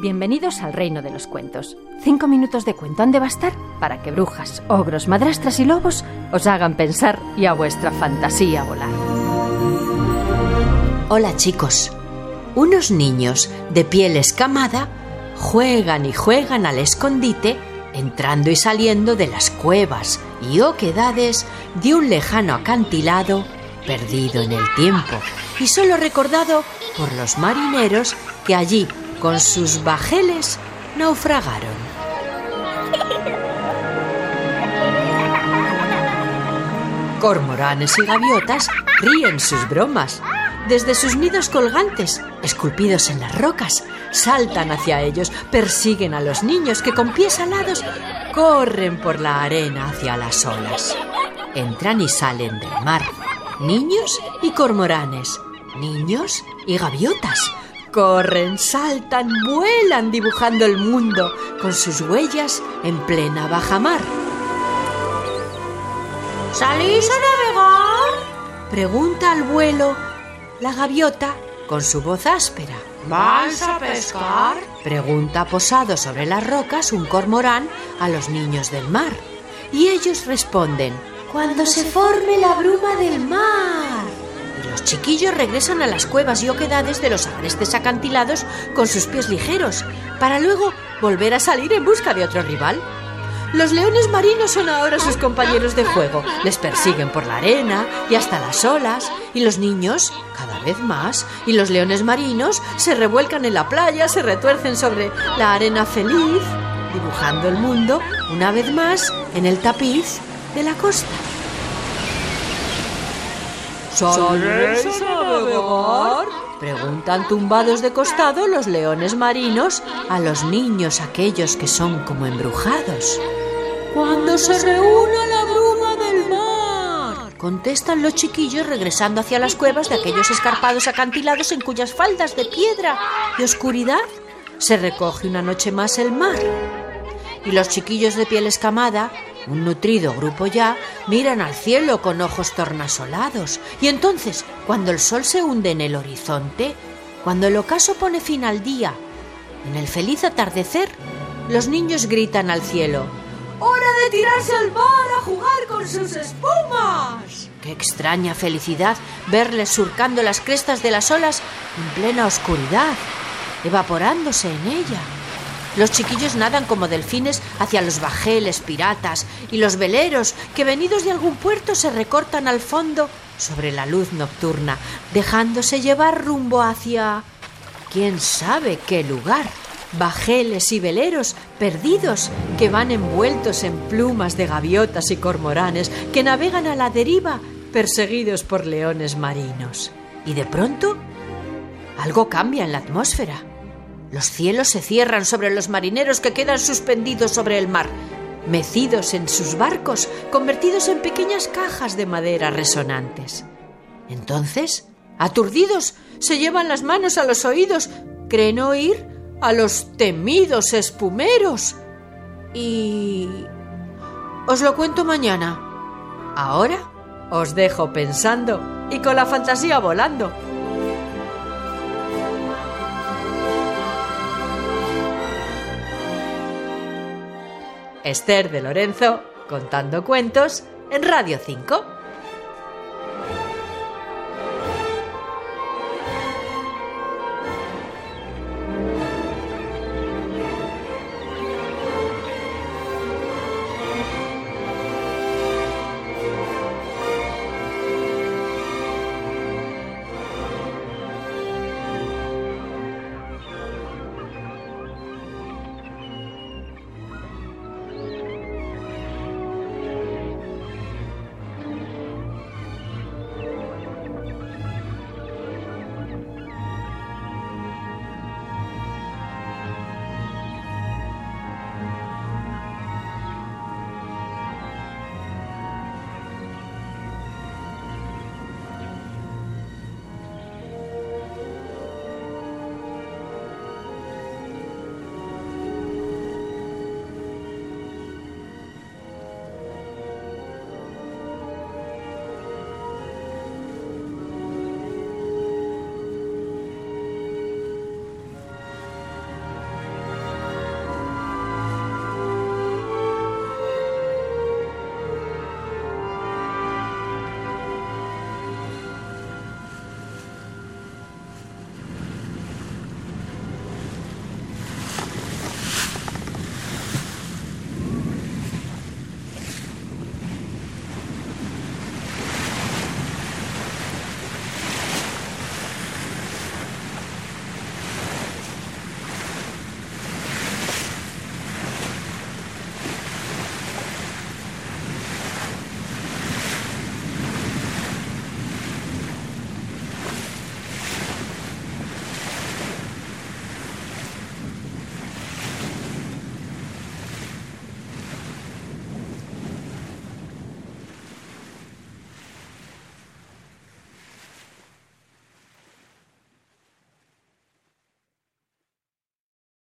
Bienvenidos al reino de los cuentos. Cinco minutos de cuento han de bastar para que brujas, ogros, madrastras y lobos os hagan pensar y a vuestra fantasía volar. Hola chicos. Unos niños de piel escamada juegan y juegan al escondite entrando y saliendo de las cuevas y oquedades de un lejano acantilado perdido en el tiempo y solo recordado por los marineros que allí con sus bajeles naufragaron. Cormoranes y gaviotas ríen sus bromas. Desde sus nidos colgantes, esculpidos en las rocas, saltan hacia ellos, persiguen a los niños que con pies alados corren por la arena hacia las olas. Entran y salen del mar, niños y cormoranes, niños y gaviotas, Corren, saltan, vuelan dibujando el mundo con sus huellas en plena bajamar. ¿Salís a navegar? Pregunta al vuelo la gaviota con su voz áspera. ¿Vais a pescar? Pregunta posado sobre las rocas un cormorán a los niños del mar. Y ellos responden, Cuando se forme la bruma del mar. Los chiquillos regresan a las cuevas y oquedades de los agrestes acantilados con sus pies ligeros, para luego volver a salir en busca de otro rival. Los leones marinos son ahora sus compañeros de juego. Les persiguen por la arena y hasta las olas. Y los niños, cada vez más, y los leones marinos se revuelcan en la playa, se retuercen sobre la arena feliz, dibujando el mundo una vez más en el tapiz de la costa. ¿Sabéis navegar? Preguntan tumbados de costado los leones marinos a los niños aquellos que son como embrujados. Cuando se reúna la bruma del mar. Contestan los chiquillos regresando hacia las cuevas de aquellos escarpados acantilados en cuyas faldas de piedra y oscuridad se recoge una noche más el mar. Y los chiquillos de piel escamada un nutrido grupo ya, miran al cielo con ojos tornasolados. Y entonces, cuando el sol se hunde en el horizonte, cuando el ocaso pone fin al día, en el feliz atardecer, los niños gritan al cielo. ¡Hora de tirarse al mar a jugar con sus espumas! Qué extraña felicidad verles surcando las crestas de las olas en plena oscuridad, evaporándose en ella. Los chiquillos nadan como delfines hacia los bajeles piratas y los veleros que venidos de algún puerto se recortan al fondo sobre la luz nocturna, dejándose llevar rumbo hacia... quién sabe qué lugar. Bajeles y veleros perdidos que van envueltos en plumas de gaviotas y cormoranes que navegan a la deriva perseguidos por leones marinos. Y de pronto algo cambia en la atmósfera. Los cielos se cierran sobre los marineros que quedan suspendidos sobre el mar, mecidos en sus barcos, convertidos en pequeñas cajas de madera resonantes. Entonces, aturdidos, se llevan las manos a los oídos, creen oír a los temidos espumeros. Y... Os lo cuento mañana. Ahora os dejo pensando y con la fantasía volando. Esther de Lorenzo, contando cuentos en Radio 5.